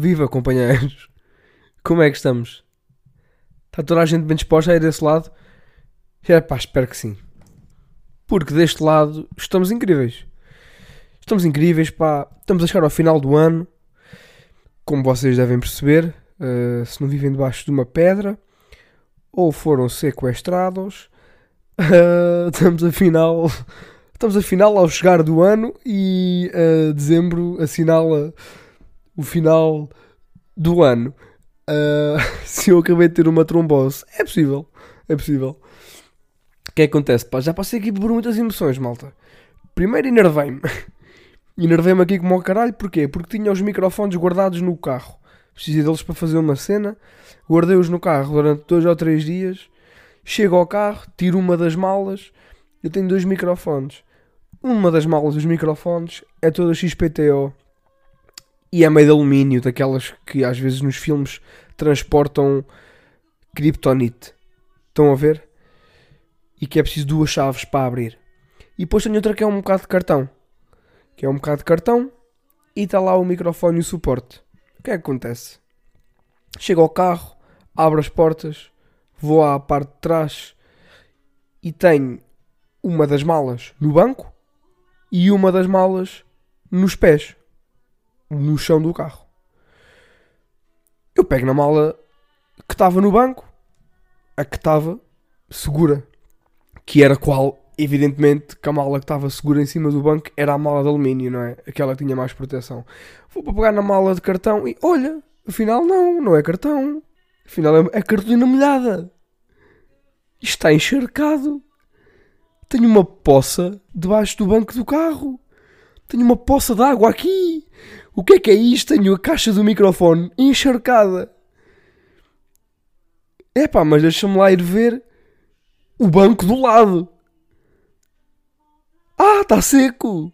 Viva, companheiros! Como é que estamos? Está toda a gente bem disposta a ir desse lado? É pá, espero que sim. Porque deste lado estamos incríveis. Estamos incríveis, pá. Estamos a chegar ao final do ano. Como vocês devem perceber, uh, se não vivem debaixo de uma pedra ou foram sequestrados, uh, estamos afinal. Estamos afinal ao chegar do ano e uh, dezembro assinala o final do ano. Uh, se eu acabei de ter uma trombose, é possível, é possível. O que é acontece? Pá, já passei aqui por muitas emoções, malta. Primeiro enervei-me. Enervei-me aqui como ao caralho, porquê? Porque tinha os microfones guardados no carro. Precisei deles para fazer uma cena. Guardei-os no carro durante dois ou três dias. Chego ao carro, tiro uma das malas. Eu tenho dois microfones. Uma das malas dos microfones é toda XPTO e é meio de alumínio, daquelas que às vezes nos filmes transportam kryptonite. Estão a ver? E que é preciso duas chaves para abrir. E depois tenho outra que é um bocado de cartão. Que é um bocado de cartão e está lá o microfone e o suporte. O que é que acontece? Chego ao carro, abro as portas, vou à parte de trás e tenho uma das malas no banco e uma das malas nos pés no chão do carro. Eu pego na mala que estava no banco, a que estava segura, que era qual, evidentemente, que a mala que estava segura em cima do banco era a mala de alumínio, não é? Aquela que tinha mais proteção. Vou para pegar na mala de cartão e olha, afinal não, não é cartão. Afinal é, é cartolina molhada. Isto está encharcado. Tenho uma poça debaixo do banco do carro. Tenho uma poça de água aqui. O que é que é isto? Tenho a caixa do microfone encharcada. É pá, mas deixa-me lá ir ver o banco do lado. Ah, está seco.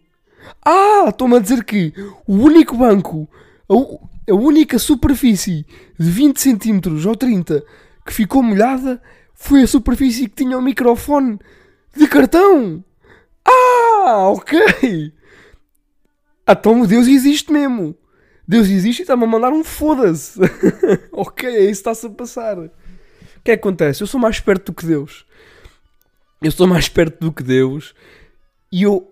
Ah, estão-me a dizer que o único banco, a, a única superfície de 20 cm ou 30 que ficou molhada foi a superfície que tinha o microfone de cartão. Ah, ok. Então Deus existe mesmo. Deus existe e está-me a mandar um foda-se. ok, é isso que está-se a passar. O que é que acontece? Eu sou mais perto do que Deus. Eu sou mais perto do que Deus. E eu,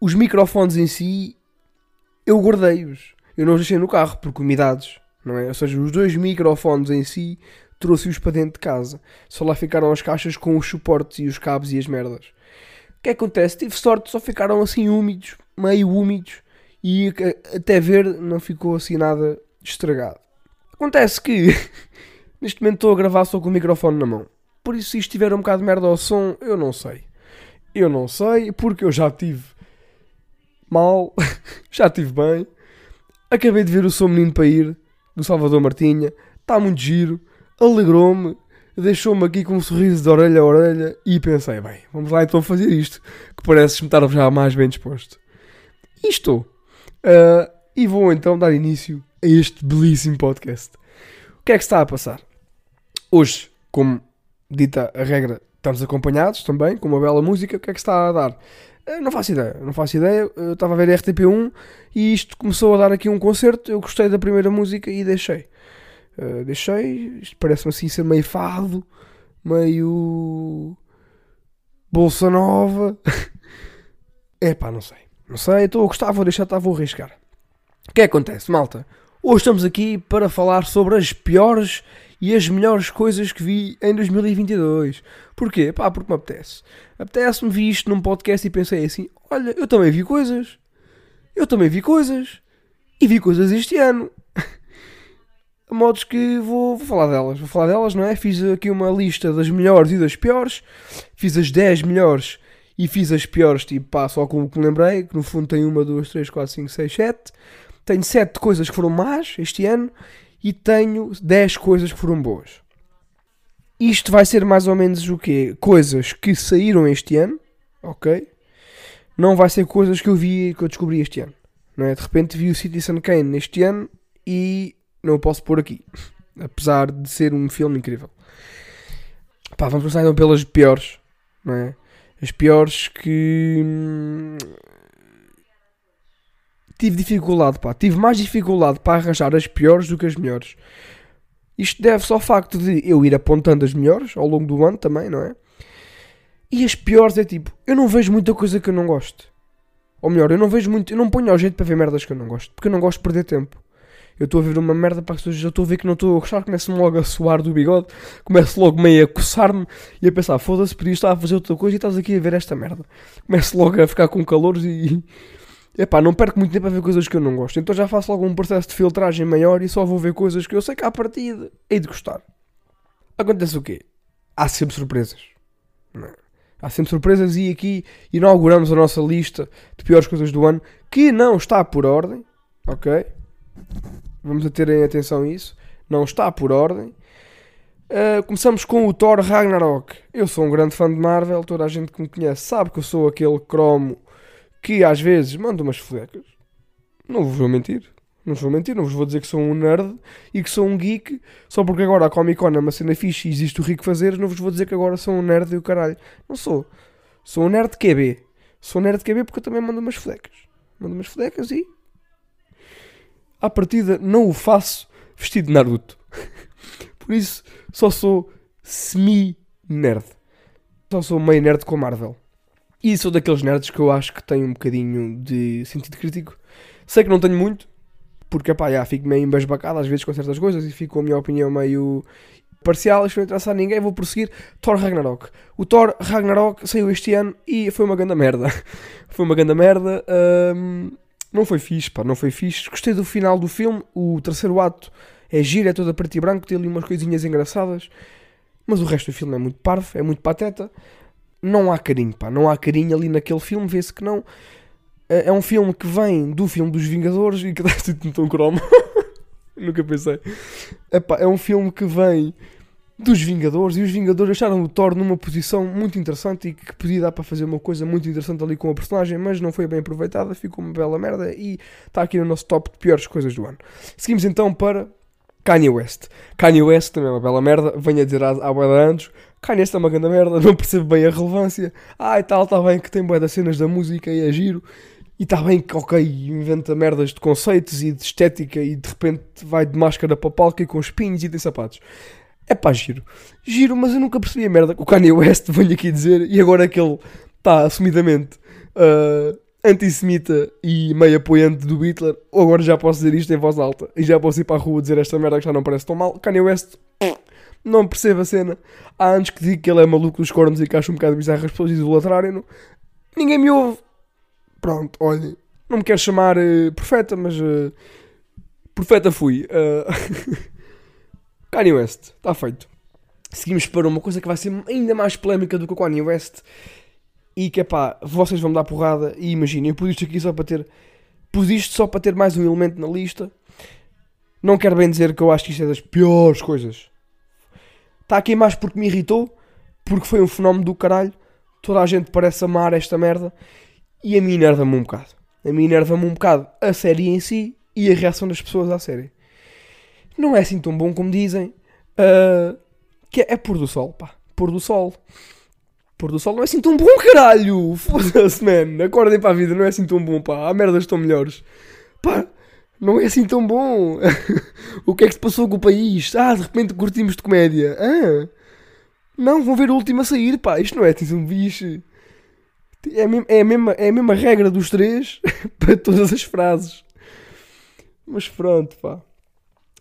os microfones em si, eu guardei-os. Eu não os deixei no carro por umidades, não é? Ou seja, os dois microfones em si, trouxe-os para dentro de casa. Só lá ficaram as caixas com os suportes e os cabos e as merdas. O que é que acontece? Tive sorte, só ficaram assim úmidos, meio úmidos e até ver não ficou assim nada estragado. Acontece que neste momento estou a gravar só com o microfone na mão. Por isso, se estiver um bocado de merda ao som, eu não sei. Eu não sei, porque eu já tive mal, já tive bem. Acabei de ver o Sou Menino para ir, do Salvador Martinha. Está muito giro, alegrou-me, deixou-me aqui com um sorriso de orelha a orelha e pensei, bem, vamos lá então fazer isto, que parece-me estar já mais bem disposto. E estou. Uh, e vou então dar início a este belíssimo podcast. O que é que está a passar? Hoje, como dita a regra, estamos acompanhados também com uma bela música. O que é que está a dar? Uh, não faço ideia, não faço ideia. Eu estava a ver a RTP1 e isto começou a dar aqui um concerto. Eu gostei da primeira música e deixei. Uh, deixei. Isto parece-me assim ser meio fado, meio. Bolsa Nova. é pá, não sei. Não sei, estou a gostar, vou deixar, tá, vou arriscar. O que é que acontece, malta? Hoje estamos aqui para falar sobre as piores e as melhores coisas que vi em 2022. Porquê? Pá, porque me apetece. Apetece-me vi isto num podcast e pensei assim: olha, eu também vi coisas. Eu também vi coisas. E vi coisas este ano. A modos que vou, vou falar delas. Vou falar delas, não é? Fiz aqui uma lista das melhores e das piores. Fiz as 10 melhores e fiz as piores, tipo, pá, só com o que me lembrei, que no fundo tem uma, duas, três, quatro, cinco, seis, sete. Tenho sete coisas que foram más este ano e tenho dez coisas que foram boas. Isto vai ser mais ou menos o quê? Coisas que saíram este ano, ok? Não vai ser coisas que eu vi que eu descobri este ano. Não é? De repente vi o Citizen Kane neste ano e não o posso pôr aqui. Apesar de ser um filme incrível. Pá, vamos começar então pelas piores, não é? As piores que. tive dificuldade, pá. Tive mais dificuldade para arranjar as piores do que as melhores. Isto deve-se ao facto de eu ir apontando as melhores ao longo do ano também, não é? E as piores é tipo, eu não vejo muita coisa que eu não gosto. Ou melhor, eu não vejo muito, eu não ponho ao jeito para ver merdas que eu não gosto, porque eu não gosto de perder tempo. Eu estou a ver uma merda para as pessoas, eu estou a ver que não estou a gostar, começo-me logo a suar do bigode, começo logo meio a coçar-me e a pensar, foda-se, podia estar a fazer outra coisa e estás aqui a ver esta merda. Começo logo a ficar com calores e. Epá, não perco muito tempo a ver coisas que eu não gosto. Então já faço logo um processo de filtragem maior e só vou ver coisas que eu sei que à partida hei de gostar. Acontece o quê? Há sempre surpresas. Não é? Há sempre surpresas e aqui inauguramos a nossa lista de piores coisas do ano, que não está por ordem, ok? Vamos a terem atenção isso. Não está por ordem. Uh, começamos com o Thor Ragnarok. Eu sou um grande fã de Marvel, toda a gente que me conhece sabe que eu sou aquele cromo que às vezes manda umas flecas. Não vos vou mentir. Não vos vou mentir, não vos vou dizer que sou um nerd e que sou um geek, só porque agora a Comic Con é uma cena fixe e existe o rico fazer, não vos vou dizer que agora sou um nerd e o caralho. Não sou. Sou um nerd QB. Sou um nerd QB porque eu também mando umas flecas. Mando umas flecas e. À partida, não o faço vestido de Naruto. Por isso, só sou semi-nerd. Só sou meio nerd com Marvel. E sou daqueles nerds que eu acho que têm um bocadinho de sentido crítico. Sei que não tenho muito, porque pá, já, fico meio embasbacado às vezes com certas coisas e fico com a minha opinião meio parcial, isto não interessa a ninguém, vou prosseguir. Thor Ragnarok. O Thor Ragnarok saiu este ano e foi uma grande merda. foi uma grande merda. Hum, não foi fixe, pá, não foi fixe. Gostei do final do filme, o terceiro ato é giro, é toda preto e branco, tem ali umas coisinhas engraçadas, mas o resto do filme é muito parvo, é muito pateta. Não há carinho, pá, não há carinho ali naquele filme, vê-se que não. É, é um filme que vem do filme dos Vingadores e que dá um tom cromo. Nunca pensei. Epá, é um filme que vem dos Vingadores e os Vingadores acharam o Thor numa posição muito interessante e que podia dar para fazer uma coisa muito interessante ali com a personagem, mas não foi bem aproveitada, ficou uma bela merda e está aqui no nosso top de piores coisas do ano. Seguimos então para Kanye West. Kanye West também é uma bela merda, venho a dizer há, há anos. Kanye West é uma grande merda, não percebo bem a relevância. Ah, e tal, está bem que tem boa das cenas da música e é giro. E está bem que, ok, inventa merdas de conceitos e de estética e de repente vai de máscara para o palco e com espinhos e tem sapatos. É pá, giro. Giro, mas eu nunca percebi a merda que o Kanye West venho aqui dizer e agora que ele está assumidamente uh, antissemita e meio apoiante do Hitler, agora já posso dizer isto em voz alta e já posso ir para a rua dizer esta merda que já não parece tão mal. Kanye West não percebe a cena. Há anos que digo que ele é maluco dos cornos e que acho um bocado bizarro as pessoas idolatrarem-no. Ninguém me ouve. Pronto, olha, não me quero chamar uh, profeta, mas uh, profeta fui. Uh, Kanye West, está feito. Seguimos para uma coisa que vai ser ainda mais polémica do que o Kanye West e que é pá, vocês vão me dar porrada e imaginem, eu pus isto aqui só para ter. Pus isto só para ter mais um elemento na lista. Não quero bem dizer que eu acho que isto é das piores coisas. Está aqui mais porque me irritou, porque foi um fenómeno do caralho. Toda a gente parece amar esta merda e a mim enerva-me um bocado. A mim enerva-me um bocado a série em si e a reação das pessoas à série. Não é assim tão bom como dizem. Uh, que é, é pôr do sol, pá. Pôr do sol. Pôr do sol não é assim tão bom, caralho! Foda-se, man. Acordem para a vida, não é assim tão bom, pá. Há merdas tão melhores. Pá, não é assim tão bom. o que é que se passou com o país? Ah, de repente curtimos de comédia. Ah, não, vão ver o último a sair, pá. Isto não é assim um bicho. É a, mesma, é, a mesma, é a mesma regra dos três para todas as frases. Mas pronto, pá.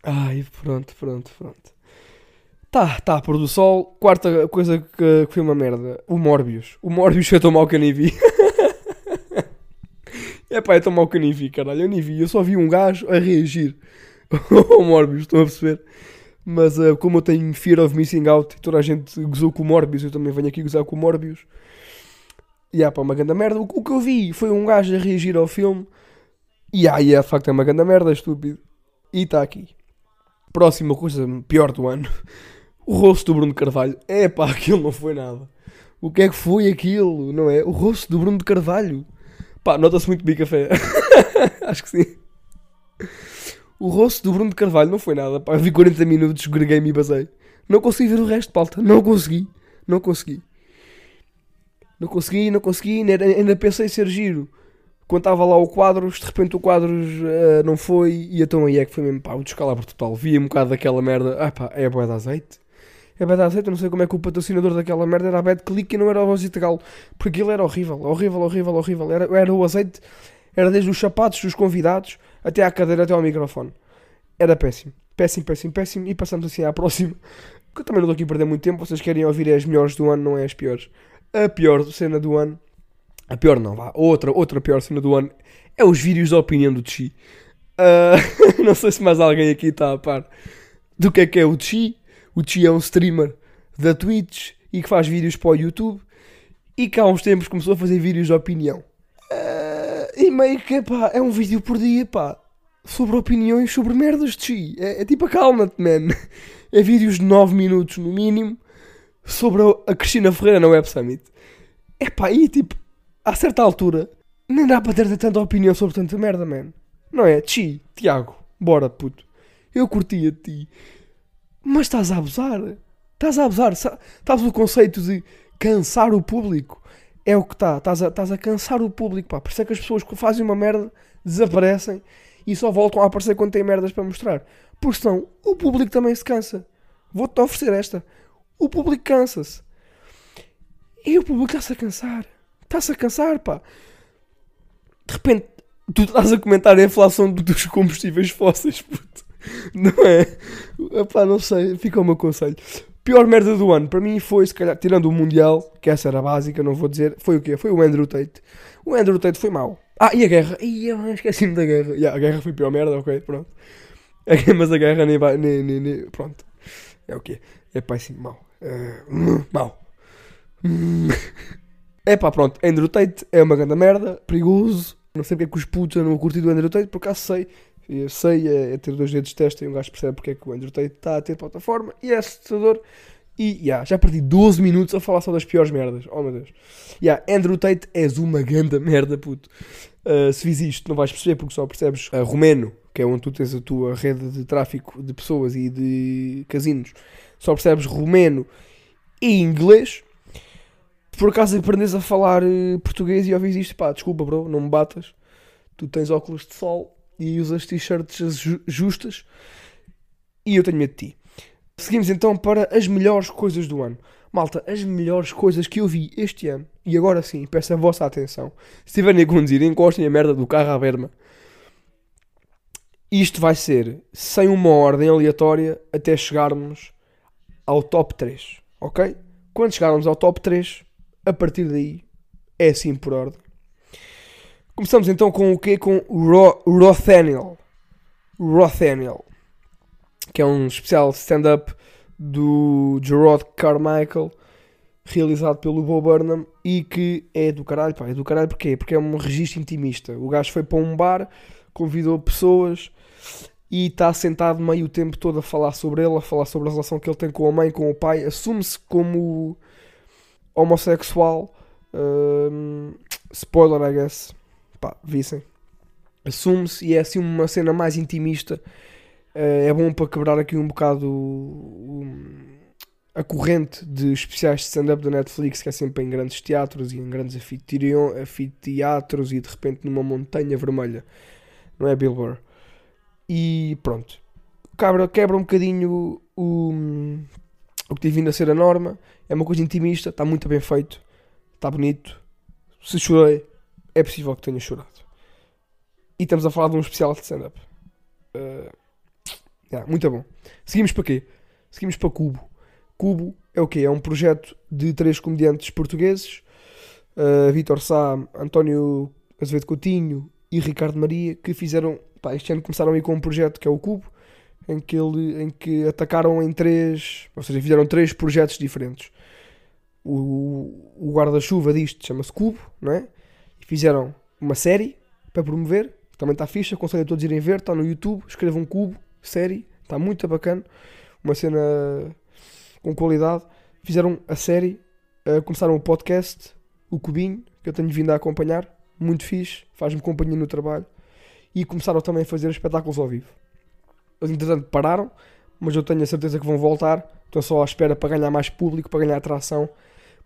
Ai, pronto, pronto, pronto. Tá, tá, pôr do sol. Quarta coisa que, que foi uma merda. O Morbius. O Morbius foi tão mal que eu nem vi. é pá, é tão mal que eu nem vi, caralho. Eu nem vi. Eu só vi um gajo a reagir ao Morbius, estão a perceber? Mas uh, como eu tenho fear of missing out e toda a gente gozou com o Morbius, eu também venho aqui gozar com o Morbius. E há pá, uma grande merda. O, o, que eu vi foi um gajo a reagir ao filme. E ah, yeah, de facto é uma grande merda, estúpido. E está aqui. Próxima coisa pior do ano. O rosto do Bruno Carvalho. É pá, aquilo não foi nada. O que é que foi aquilo, não é? O rosto do Bruno de Carvalho. Pá, nota-se muito bem café. Acho que sim. O rosto do Bruno de Carvalho não foi nada. Pá, eu vi 40 minutos, greguei-me e basei. Não consegui ver o resto, palta. Não consegui. Não consegui. Não consegui, não consegui. Ainda, ainda pensei ser giro quando estava lá o Quadros, de repente o Quadros uh, não foi, e então aí é que foi mesmo, pá, o descalabro total. Vi um bocado daquela merda, ah pá, é boa de azeite. É boa de azeite, não sei como é que o patrocinador daquela merda era a Bad Click e não era o Rosita Galo, porque aquilo era horrível, horrível, horrível, horrível. Era, era o azeite, era desde os sapatos dos convidados até à cadeira, até ao microfone. Era péssimo, péssimo, péssimo, péssimo. E passamos assim à próxima, que eu também não estou aqui a perder muito tempo, vocês querem ouvir as melhores do ano, não é as piores. A pior cena do ano a pior não, vá. Outra, outra pior cena do ano é os vídeos da opinião do Chi. Uh, não sei se mais alguém aqui está a par do que é que é o Chi. O Chi é um streamer da Twitch e que faz vídeos para o YouTube. E que há uns tempos começou a fazer vídeos de opinião. Uh, e meio que, pá, é um vídeo por dia, pá. Sobre opiniões sobre merdas de Chi. É, é tipo, acalma-te, man. É vídeos de 9 minutos no mínimo sobre a Cristina Ferreira na Web Summit. É pá, e tipo, a certa altura, nem dá para ter tanta opinião sobre tanta merda, man. Não é? Chi, Tiago, bora, puto. Eu curtia de ti. Mas estás a abusar. Estás a abusar. Estás o conceito de cansar o público. É o que está. Estás a, a cansar o público, pá. Por isso é que as pessoas que fazem uma merda desaparecem e só voltam a aparecer quando têm merdas para mostrar. Porque senão o público também se cansa. Vou-te oferecer esta. O público cansa-se. E o público está-se a cansar. Está-se a cansar, pá. De repente, tu estás a comentar a inflação dos combustíveis fósseis, puto. Não é? Epá, não sei, fica o meu conselho. Pior merda do ano, para mim foi, se calhar, tirando o Mundial, que essa era básica, não vou dizer, foi o quê? Foi o Andrew Tate. O Andrew Tate foi mau. Ah, e a guerra? Ih, esqueci-me da guerra. Yeah, a guerra foi pior merda, ok, pronto. Mas a guerra nem vai, nem, nem, nem pronto. É o quê? É péssimo, mau. Uh, mau. É pá, pronto, Andrew Tate é uma grande merda, perigoso. Não sei porque é que os putos não curtir do Andrew Tate, por acaso sei. Eu sei, é, é ter dois dedos de testa e um gajo percebe porque é que o Andrew Tate está a ter plataforma e é assustador. E yeah, já perdi 12 minutos a falar só das piores merdas. Oh meu Deus. Yeah, Andrew Tate, és uma grande merda, puto. Uh, se vis isto, não vais perceber porque só percebes uh, romeno, que é onde tu tens a tua rede de tráfico de pessoas e de casinos. Só percebes romeno e inglês por acaso aprendes a falar uh, português e ouvis isto, pá, desculpa, bro, não me batas. Tu tens óculos de sol e usas t-shirts ju justas e eu tenho medo de ti. Seguimos então para as melhores coisas do ano. Malta, as melhores coisas que eu vi este ano, e agora sim, peço a vossa atenção. Se estiverem a conduzir, encostem a merda do carro à berma. Isto vai ser sem uma ordem aleatória até chegarmos ao top 3, ok? Quando chegarmos ao top 3, a partir daí é assim por ordem. Começamos então com o quê? Com Ro Rothaniel. Rothaniel. Que é um especial stand-up do Gerard Carmichael realizado pelo Bo Burnham e que é do caralho, pá, é do caralho porquê? Porque é um registro intimista. O gajo foi para um bar, convidou pessoas e está sentado meio o tempo todo a falar sobre ele, a falar sobre a relação que ele tem com a mãe, com o pai. Assume-se como homossexual. Um, spoiler, I guess. Pá, vissem. Assume-se e é assim uma cena mais intimista. Uh, é bom para quebrar aqui um bocado um, a corrente de especiais de stand-up da Netflix, que é sempre em grandes teatros e em grandes anfiteatros e de repente numa montanha vermelha. Não é Billboard? E pronto. Quebra, quebra um bocadinho o, o que tem vindo a ser a norma é uma coisa intimista, está muito bem feito, está bonito. Se chorei, é possível que tenha chorado. E estamos a falar de um especial de stand-up. Uh, yeah, muito bom. Seguimos para quê? Seguimos para Cubo. Cubo é o quê? É um projeto de três comediantes portugueses: uh, Vitor Sá, António Azevedo Coutinho e Ricardo Maria, que fizeram. Pá, este ano começaram a ir com um projeto que é o Cubo em que, ele, em que atacaram em três, ou seja, fizeram três projetos diferentes. O, o guarda-chuva disto chama-se Cubo, não é? E fizeram uma série para promover, também está ficha, aconselho a todos irem ver, está no YouTube, escrevam Cubo, série, está muito bacana, uma cena com qualidade. Fizeram a série, uh, começaram o podcast, o Cubinho, que eu tenho vindo a acompanhar, muito fixe, faz-me companhia no trabalho, e começaram também a fazer espetáculos ao vivo. Entretanto, pararam, mas eu tenho a certeza que vão voltar. Estão só à espera para ganhar mais público, para ganhar atração.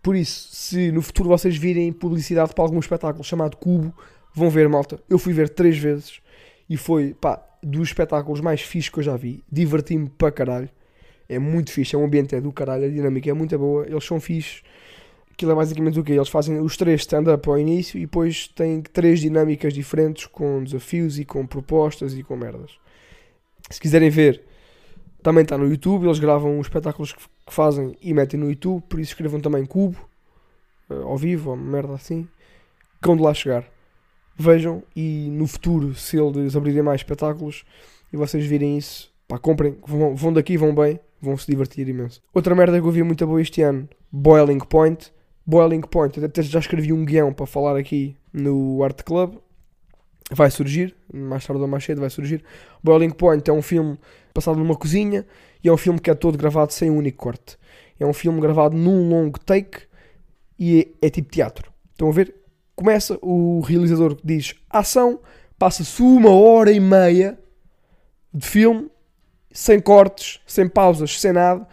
Por isso, se no futuro vocês virem publicidade para algum espetáculo chamado Cubo, Vão ver, malta. Eu fui ver três vezes e foi, pá, dos espetáculos mais fixos que eu já vi. Diverti-me para caralho. É muito fixe, é um ambiente é do caralho, a dinâmica é muito boa. Eles são fixes. Aquilo é basicamente o quê? Eles fazem os três stand-up ao início e depois têm três dinâmicas diferentes com desafios e com propostas e com merdas. Se quiserem ver, também está no YouTube. Eles gravam os espetáculos que fazem e metem no YouTube. Por isso escrevam também Cubo, eh, ao vivo, ou merda assim. Quando lá chegar. Vejam e no futuro, se eles abrirem mais espetáculos e vocês virem isso, pá, comprem. Vão, vão daqui, vão bem, vão se divertir imenso. Outra merda que eu vi muito boa este ano: Boiling Point Boiling Point, até já escrevi um guião para falar aqui no Art Club. Vai surgir, mais tarde ou mais cedo vai surgir. Boiling Point é um filme passado numa cozinha e é um filme que é todo gravado sem um único corte. É um filme gravado num longo take e é, é tipo teatro. Estão a ver? Começa, o realizador diz ação, passa-se uma hora e meia de filme, sem cortes, sem pausas, sem nada,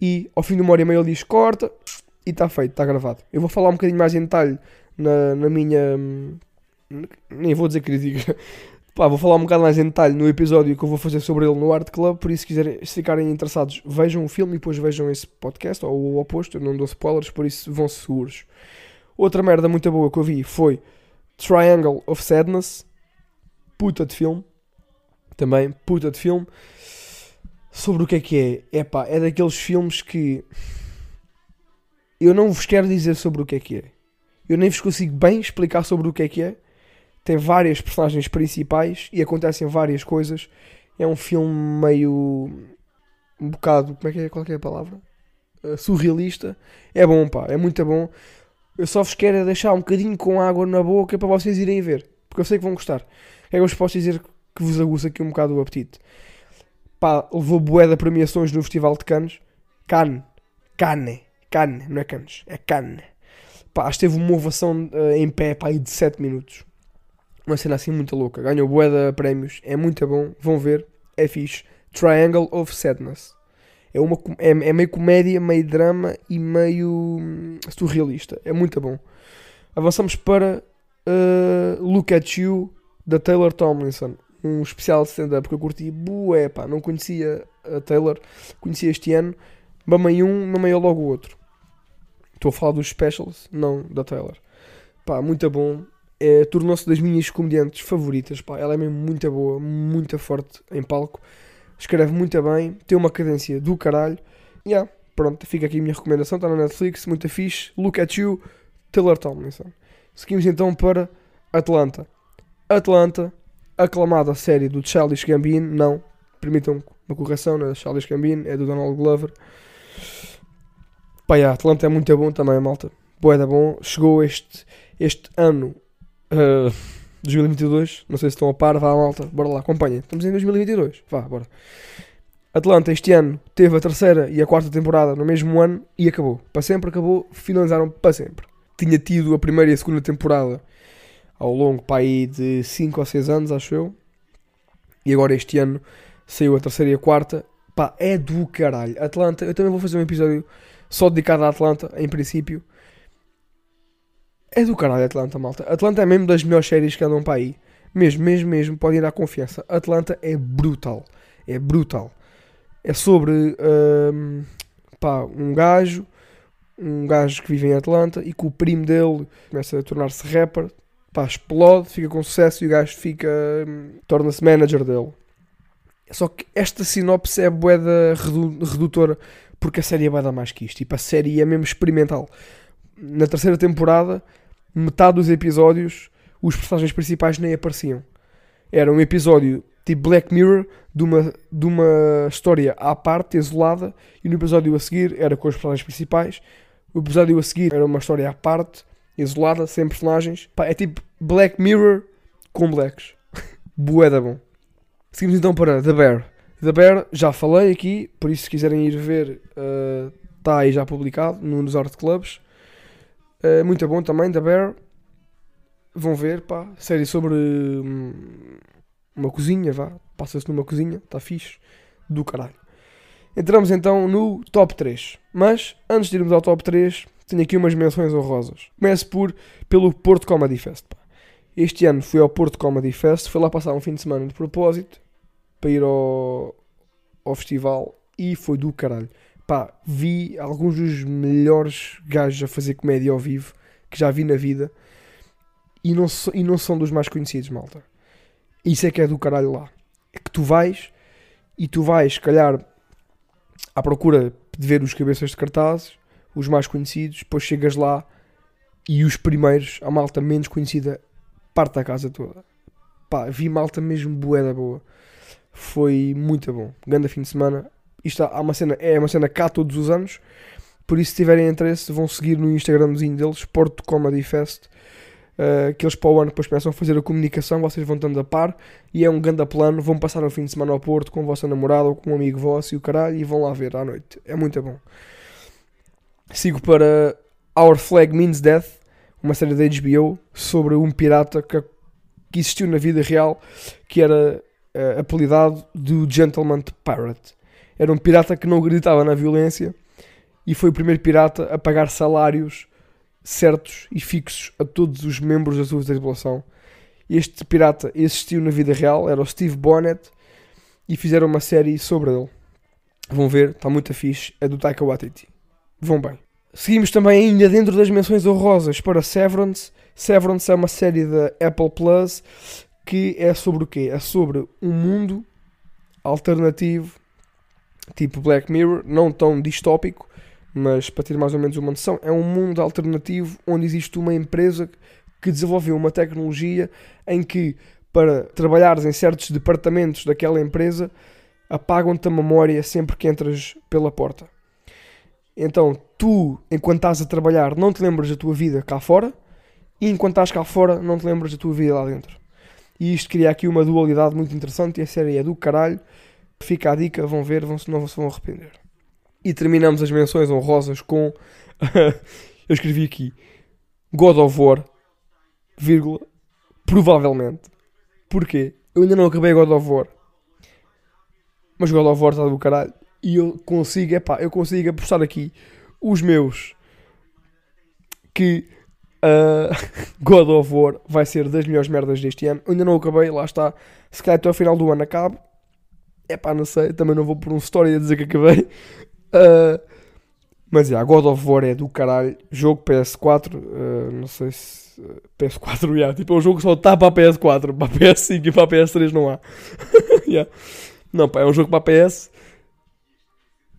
e ao fim de uma hora e meia ele diz corta, e está feito, está gravado. Eu vou falar um bocadinho mais em detalhe na, na minha. Nem vou dizer crítica. Pá, vou falar um bocado mais em detalhe no episódio que eu vou fazer sobre ele no Art Club. Por isso, se, quiserem, se ficarem interessados, vejam o filme e depois vejam esse podcast, ou o oposto. Eu não dou spoilers, por isso vão seguros. Outra merda muito boa que eu vi foi Triangle of Sadness. Puta de filme. Também, puta de filme. Sobre o que é que é? É pá, é daqueles filmes que eu não vos quero dizer sobre o que é que é. Eu nem vos consigo bem explicar sobre o que é que é. Tem várias personagens principais e acontecem várias coisas. É um filme meio. um bocado. como é que é? Qual é a palavra? Uh, surrealista. É bom, pá, é muito bom. Eu só vos quero deixar um bocadinho com água na boca para vocês irem ver. Porque eu sei que vão gostar. É que eu vos posso dizer que vos aguça aqui um bocado o apetite. Pá, levou bué de premiações no Festival de Cannes. Cannes. Cannes. Cannes, não é Cannes, é Cannes. Pá, acho que teve uma ovação uh, em pé pá, de 7 minutos. Uma cena assim muito louca. Ganhou bué de prémios, é muito bom, vão ver, é fixe. Triangle of Sadness. É, uma, é, é meio comédia, meio drama e meio hum, surrealista. É muito bom. Avançamos para uh, Look at You, da Taylor Tomlinson. Um especial stand-up que eu curti. Bué, pá, não conhecia a Taylor. Conheci este ano. Mamei um, mamei logo o outro. Estou a falar dos specials, não da Taylor. Pá, muito bom. É, Tornou-se das minhas comediantes favoritas. Pá, ela é mesmo muito boa, muito forte em palco. Escreve muito bem, tem uma cadência do caralho. Yeah, pronto, fica aqui a minha recomendação. Está na Netflix, muito fixe. Look at You, Taylor Tomlinson. Seguimos então para Atlanta. Atlanta, aclamada série do Childish Gambino. Não, permitam uma correção, não é Childish Gambino, é do Donald Glover. Pá, yeah, Atlanta é muito bom também, malta. Boeda bom. Chegou este, este ano uh, 2022. Não sei se estão a par. Vá, malta. Bora lá, acompanhem. Estamos em 2022. Vá, bora. Atlanta este ano teve a terceira e a quarta temporada no mesmo ano e acabou. Para sempre acabou. Finalizaram para sempre. Tinha tido a primeira e a segunda temporada ao longo pá, aí de 5 ou 6 anos, acho eu. E agora este ano saiu a terceira e a quarta. Pá, é do caralho. Atlanta, eu também vou fazer um episódio só dedicado à Atlanta, em princípio. É do caralho Atlanta, malta. Atlanta é mesmo das melhores séries que andam para aí. Mesmo, mesmo, mesmo, podem dar confiança. Atlanta é brutal. É brutal. É sobre um, pá, um gajo, um gajo que vive em Atlanta e que o primo dele começa a tornar-se rapper. Pá, explode, fica com sucesso e o gajo fica. Um, torna-se manager dele. Só que esta sinopse é boeda redutora porque a série é bada mais que isto. Tipo, a série é mesmo experimental. Na terceira temporada, metade dos episódios, os personagens principais nem apareciam. Era um episódio tipo Black Mirror, de uma, de uma história à parte, isolada, e no episódio a seguir era com os personagens principais. O episódio a seguir era uma história à parte, isolada, sem personagens. É tipo Black Mirror com blacks. Boeda bom. Seguimos então para The Bear. The Bear, já falei aqui, por isso se quiserem ir ver, está uh, aí já publicado no, nos Art Clubs. Uh, muito bom também, The Bear. Vão ver, pá, série sobre hum, uma cozinha, vá. Passa-se numa cozinha, está fixe. Do caralho. Entramos então no top 3. Mas, antes de irmos ao top 3, tenho aqui umas menções honrosas. Começo por, pelo Porto Comedy Fest, pá. Este ano fui ao Porto Comedy Fest, fui lá passar um fim de semana de propósito para ir ao, ao festival e foi do caralho. Pá, vi alguns dos melhores gajos a fazer comédia ao vivo que já vi na vida e não, so, e não são dos mais conhecidos, malta. Isso é que é do caralho lá. É que tu vais e tu vais, se calhar, à procura de ver os cabeças de cartazes, os mais conhecidos, depois chegas lá e os primeiros, a malta menos conhecida, parte da casa toda. Pá, vi malta mesmo bué da boa. Foi muito bom. Grande fim de semana. Isto há uma cena, é uma cena cá todos os anos. Por isso, se tiverem interesse, vão seguir no Instagramzinho deles, Porto Comedy Fest. Uh, que eles para o ano depois começam a fazer a comunicação, vocês vão estando a par e é um grande plano. Vão passar um fim de semana ao Porto com a vossa namorada ou com um amigo vosso e o caralho e vão lá ver à noite. É muito bom. Sigo para Our Flag Means Death, uma série da HBO sobre um pirata que, que existiu na vida real que era uh, apelidado do Gentleman Pirate. Era um pirata que não acreditava na violência e foi o primeiro pirata a pagar salários certos e fixos a todos os membros da sua tripulação. Este pirata existiu na vida real, era o Steve Bonnet, e fizeram uma série sobre ele. Vão ver, está muito fixe, é do Taika Waititi. Vão bem. Seguimos também ainda dentro das menções honrosas para Severance. Severance é uma série da Apple Plus que é sobre o quê? É sobre um mundo alternativo, tipo Black Mirror, não tão distópico, mas para ter mais ou menos uma noção, é um mundo alternativo onde existe uma empresa que desenvolveu uma tecnologia em que, para trabalhares em certos departamentos daquela empresa, apagam-te a memória sempre que entras pela porta. Então, tu, enquanto estás a trabalhar, não te lembras da tua vida cá fora, e enquanto estás cá fora, não te lembras da tua vida lá dentro. E isto cria aqui uma dualidade muito interessante, e a série é do caralho. Fica a dica, vão ver, vão, não se vão arrepender. E terminamos as menções honrosas com. eu escrevi aqui God of War, vírgula, provavelmente. Porquê? Eu ainda não acabei God of War. Mas God of War está do caralho. E eu consigo, epá, eu consigo apostar aqui os meus que uh, God of War vai ser das melhores merdas deste ano. Ainda não acabei, lá está. Se calhar até ao final do ano acabo. É pá, não sei. Também não vou por um story a dizer que acabei. Uh, mas é, yeah, God of War é do caralho. Jogo PS4, uh, ah, não sei se. PS4, yeah, tipo, é um jogo que só está para a PS4, para a PS5 e para a PS3 não há. yeah. Não, pá, é um jogo para a PS.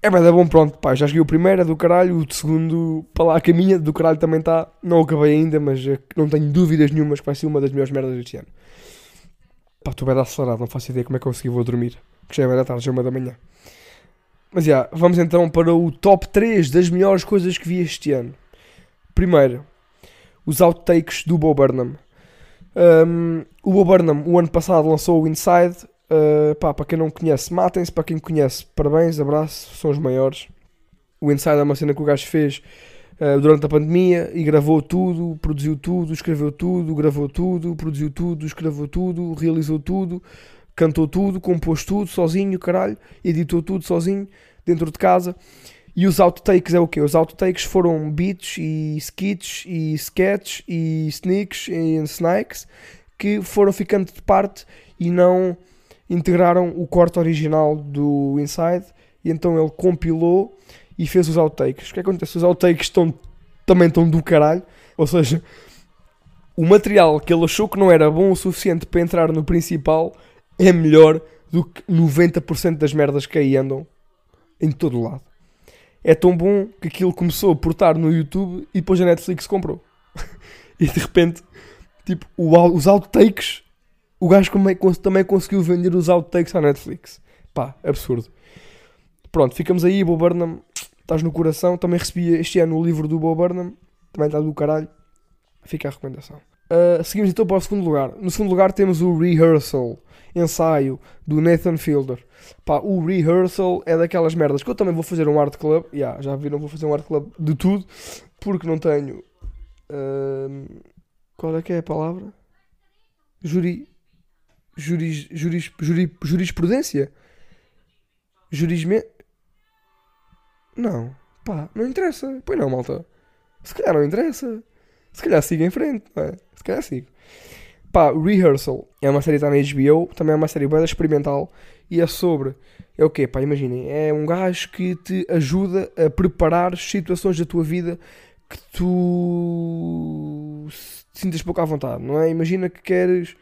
É, mas é bom, pronto, pá, já joguei o primeiro, é do caralho, o segundo, para lá a caminha, do caralho também está. Não acabei ainda, mas é não tenho dúvidas nenhumas que vai ser uma das melhores merdas deste ano. Pá, estou bem acelerado, não faço ideia como é que consegui vou dormir, que já da tarde, já é uma da manhã. Mas já, yeah, vamos então para o top 3 das melhores coisas que vi este ano. Primeiro, os outtakes do Bo Burnham. Um, o Bo Burnham, o ano passado, lançou o Inside. Uh, pá, para quem não conhece, matem-se. Para quem conhece, parabéns, abraço, são os maiores. O Inside é uma cena que o gajo fez uh, durante a pandemia e gravou tudo, produziu tudo, escreveu tudo, gravou tudo, produziu tudo, escreveu tudo, realizou tudo cantou tudo, compôs tudo sozinho, caralho, editou tudo sozinho, dentro de casa. E os outtakes é o quê? Os outtakes foram beats e skits e sketches e sneaks e snakes que foram ficando de parte e não integraram o corte original do Inside e então ele compilou e fez os outtakes. O que é acontece? Os outtakes estão, também estão do caralho, ou seja, o material que ele achou que não era bom o suficiente para entrar no principal é melhor do que 90% das merdas que aí andam em todo o lado. É tão bom que aquilo começou a estar no YouTube e depois a Netflix comprou. e de repente, tipo, o, os outtakes, o gajo também conseguiu vender os outtakes à Netflix. Pá, absurdo. Pronto, ficamos aí, Bo Burnham, estás no coração. Também recebi este ano o livro do Bo Burnham, também está do caralho. Fica a recomendação. Uh, seguimos então para o segundo lugar. No segundo lugar temos o Rehearsal, ensaio do Nathan Fielder. Pá, o Rehearsal é daquelas merdas que eu também vou fazer um art club. Yeah, já viram, vou fazer um art club de tudo, porque não tenho. Uh, qual é que é a palavra? Juri. Juris, juris, juris, jurisprudência? Jurisme. Não, pá, não interessa. Pois não, malta. Se calhar não interessa. Se calhar sigo em frente, não é? Se calhar sigo. Pá, Rehearsal é uma série que está na HBO, também é uma série bem experimental e é sobre. É o quê? Pá, imaginem. É um gajo que te ajuda a preparar situações da tua vida que tu sintas pouco à vontade, não é? Imagina que queres,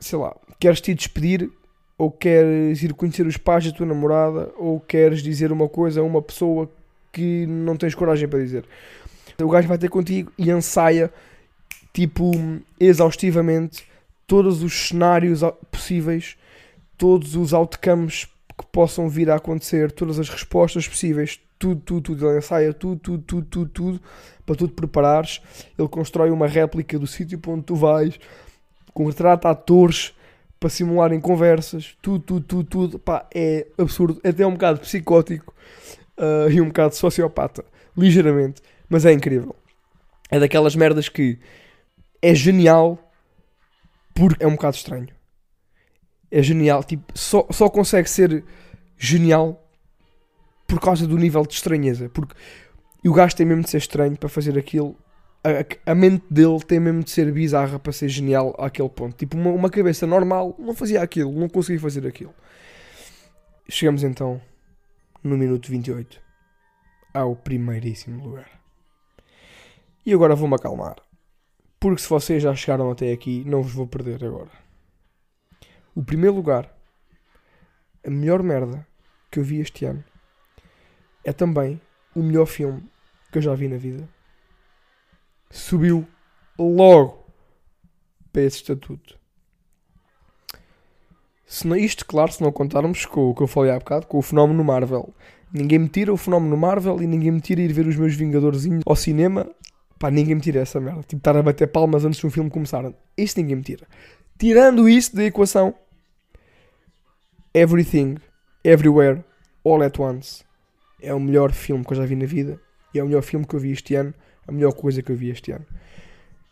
sei lá, queres te despedir ou queres ir conhecer os pais da tua namorada ou queres dizer uma coisa a uma pessoa que não tens coragem para dizer. O gajo vai ter contigo e ensaia tipo exaustivamente todos os cenários possíveis, todos os outcomes que possam vir a acontecer, todas as respostas possíveis, tudo, tudo, tudo. Ele ensaia tudo, tudo, tudo, tudo, tudo, para tu te preparares. Ele constrói uma réplica do sítio para onde tu vais, contrata atores para simularem conversas, tudo, tudo, tudo, tudo. Pá, é absurdo, é até um bocado psicótico uh, e um bocado sociopata, ligeiramente, mas é incrível. É daquelas merdas que é genial porque é um bocado estranho. É genial, tipo, só, só consegue ser genial por causa do nível de estranheza. Porque o gajo tem mesmo de ser estranho para fazer aquilo. A, a, mente dele tem mesmo de ser bizarra para ser genial àquele ponto. Tipo, uma, uma cabeça normal não fazia aquilo, não conseguia fazer aquilo. Chegamos então no minuto 28 ao primeiríssimo lugar. E agora vou-me acalmar. Porque se vocês já chegaram até aqui, não vos vou perder agora. O primeiro lugar, a melhor merda que eu vi este ano, é também o melhor filme que eu já vi na vida. Subiu logo para esse estatuto. Se não, isto, claro, se não contarmos com o que eu falei há bocado, com o fenómeno Marvel. Ninguém me tira o fenómeno Marvel e ninguém me tira ir ver os meus Vingadorzinhos ao cinema. Pá, ninguém me tira essa merda. Tipo, estar a bater palmas antes de um filme começar. Isto ninguém me tira. Tirando isso da equação, Everything, Everywhere, All at Once é o melhor filme que eu já vi na vida e é o melhor filme que eu vi este ano, a melhor coisa que eu vi este ano.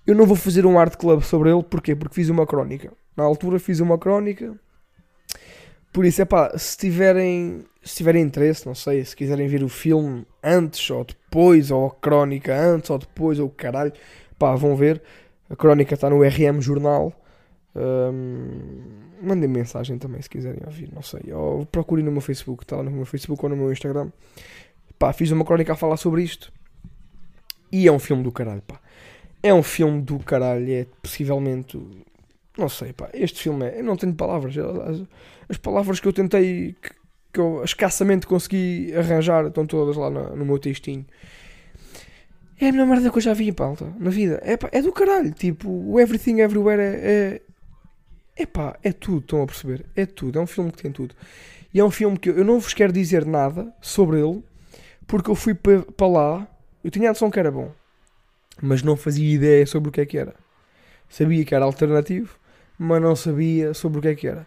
Eu não vou fazer um art club sobre ele, porquê? Porque fiz uma crónica. Na altura fiz uma crónica por isso, é pá, se tiverem, se tiverem interesse, não sei, se quiserem ver o filme antes ou depois, ou a crónica antes ou depois, ou caralho, pá, vão ver. A crónica está no RM Jornal. Um, mandem mensagem também se quiserem ouvir, não sei. Ou procurem no meu Facebook, está lá no meu Facebook ou no meu Instagram. Pá, fiz uma crónica a falar sobre isto. E é um filme do caralho, pá. É um filme do caralho, é possivelmente não sei, pá. Este filme é. Eu não tenho palavras. As, as palavras que eu tentei. Que, que, eu escassamente consegui arranjar estão todas lá no, no meu textinho. É a melhor merda que eu já vi, pauta na vida. É, pá, é do caralho. Tipo, o Everything Everywhere é. É, é pá, é tudo. Estão a perceber? É tudo. É um filme que tem tudo. E é um filme que eu, eu não vos quero dizer nada sobre ele. Porque eu fui para lá. Eu tinha a noção que era bom. Mas não fazia ideia sobre o que é que era. Sabia que era alternativo mas não sabia sobre o que é que era.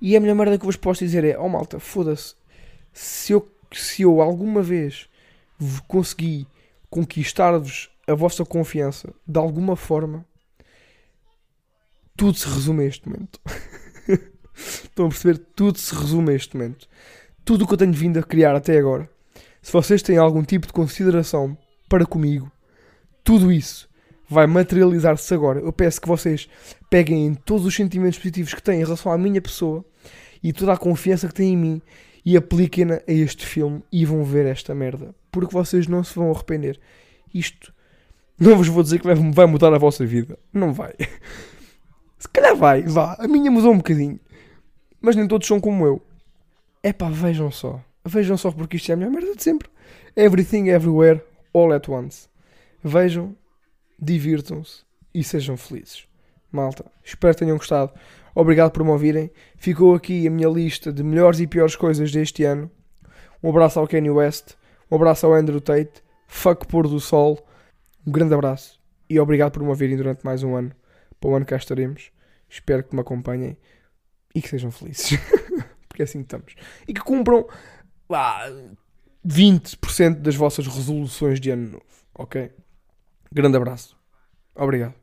E a melhor merda que vos posso dizer é: oh malta, foda-se, se eu, se eu alguma vez consegui conquistar-vos a vossa confiança de alguma forma, tudo se resume a este momento. Estão a perceber? Tudo se resume a este momento. Tudo o que eu tenho vindo a criar até agora. Se vocês têm algum tipo de consideração para comigo, tudo isso vai materializar-se agora. Eu peço que vocês peguem em todos os sentimentos positivos que têm em relação à minha pessoa e toda a confiança que têm em mim e apliquem-na a este filme e vão ver esta merda. Porque vocês não se vão arrepender. Isto não vos vou dizer que vai mudar a vossa vida. Não vai. Se calhar vai, vá. A minha mudou um bocadinho. Mas nem todos são como eu. É pá, vejam só. Vejam só porque isto é a melhor merda de sempre. Everything, everywhere, all at once. Vejam divirtam-se e sejam felizes. Malta, espero que tenham gostado. Obrigado por me ouvirem. Ficou aqui a minha lista de melhores e piores coisas deste ano. Um abraço ao Kanye West, um abraço ao Andrew Tate, fuck pôr do sol. Um grande abraço e obrigado por me ouvirem durante mais um ano. Para o ano cá estaremos. Espero que me acompanhem e que sejam felizes. Porque é assim que estamos. E que cumpram ah, 20% das vossas resoluções de ano novo. Ok? Grande abraço. Obrigado.